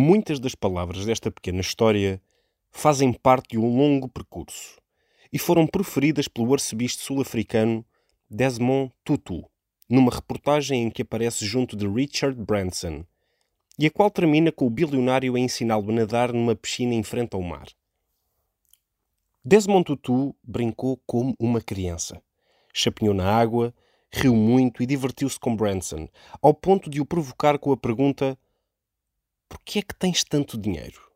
Muitas das palavras desta pequena história fazem parte de um longo percurso e foram proferidas pelo arcebispo sul-africano Desmond Tutu, numa reportagem em que aparece junto de Richard Branson, e a qual termina com o bilionário a ensiná-lo a nadar numa piscina em frente ao mar. Desmond Tutu brincou como uma criança. Chapinhou na água, riu muito e divertiu-se com Branson, ao ponto de o provocar com a pergunta: Por que é que tens tanto dinheiro?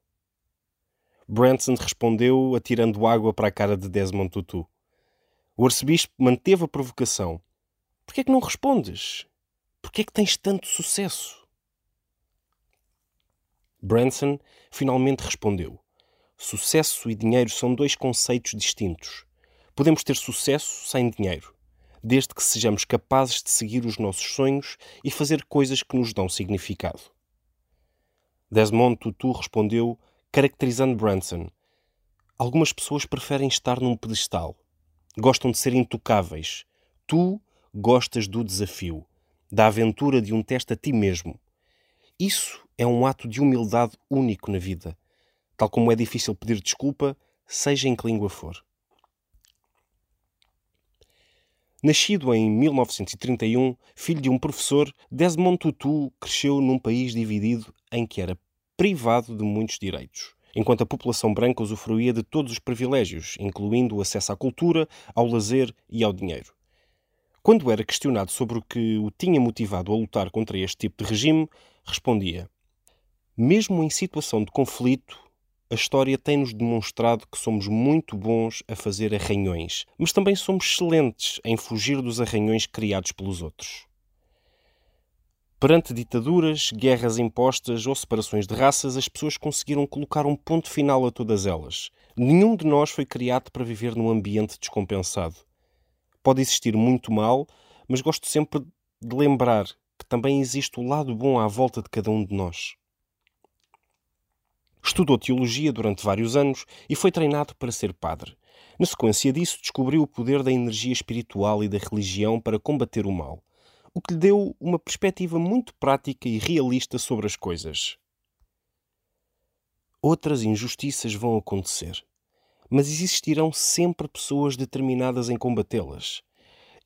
Branson respondeu atirando água para a cara de Desmond Tutu. O arcebispo manteve a provocação. Por que é que não respondes? Por que é que tens tanto sucesso? Branson finalmente respondeu. Sucesso e dinheiro são dois conceitos distintos. Podemos ter sucesso sem dinheiro, desde que sejamos capazes de seguir os nossos sonhos e fazer coisas que nos dão significado. Desmond Tutu respondeu, caracterizando Branson: Algumas pessoas preferem estar num pedestal. Gostam de ser intocáveis. Tu gostas do desafio, da aventura de um teste a ti mesmo. Isso é um ato de humildade único na vida, tal como é difícil pedir desculpa, seja em que língua for. Nascido em 1931, filho de um professor, Desmond Tutu cresceu num país dividido em que era privado de muitos direitos, enquanto a população branca usufruía de todos os privilégios, incluindo o acesso à cultura, ao lazer e ao dinheiro. Quando era questionado sobre o que o tinha motivado a lutar contra este tipo de regime, respondia: Mesmo em situação de conflito, a história tem-nos demonstrado que somos muito bons a fazer arranhões, mas também somos excelentes em fugir dos arranhões criados pelos outros. Perante ditaduras, guerras impostas ou separações de raças, as pessoas conseguiram colocar um ponto final a todas elas. Nenhum de nós foi criado para viver num ambiente descompensado. Pode existir muito mal, mas gosto sempre de lembrar que também existe o lado bom à volta de cada um de nós. Estudou teologia durante vários anos e foi treinado para ser padre. Na sequência disso, descobriu o poder da energia espiritual e da religião para combater o mal, o que lhe deu uma perspectiva muito prática e realista sobre as coisas. Outras injustiças vão acontecer, mas existirão sempre pessoas determinadas em combatê-las.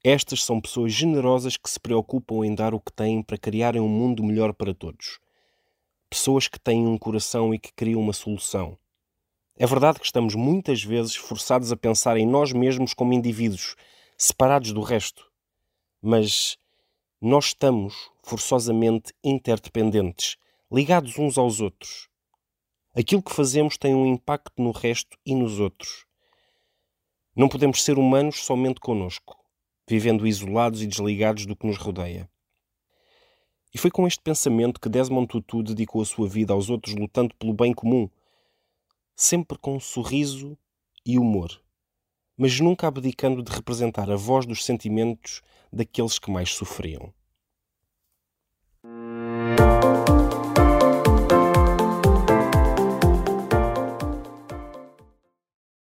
Estas são pessoas generosas que se preocupam em dar o que têm para criarem um mundo melhor para todos pessoas que têm um coração e que criam uma solução. É verdade que estamos muitas vezes forçados a pensar em nós mesmos como indivíduos, separados do resto. Mas nós estamos forçosamente interdependentes, ligados uns aos outros. Aquilo que fazemos tem um impacto no resto e nos outros. Não podemos ser humanos somente conosco, vivendo isolados e desligados do que nos rodeia. E foi com este pensamento que Desmond Tutu dedicou a sua vida aos outros lutando pelo bem comum, sempre com um sorriso e humor, mas nunca abdicando de representar a voz dos sentimentos daqueles que mais sofriam.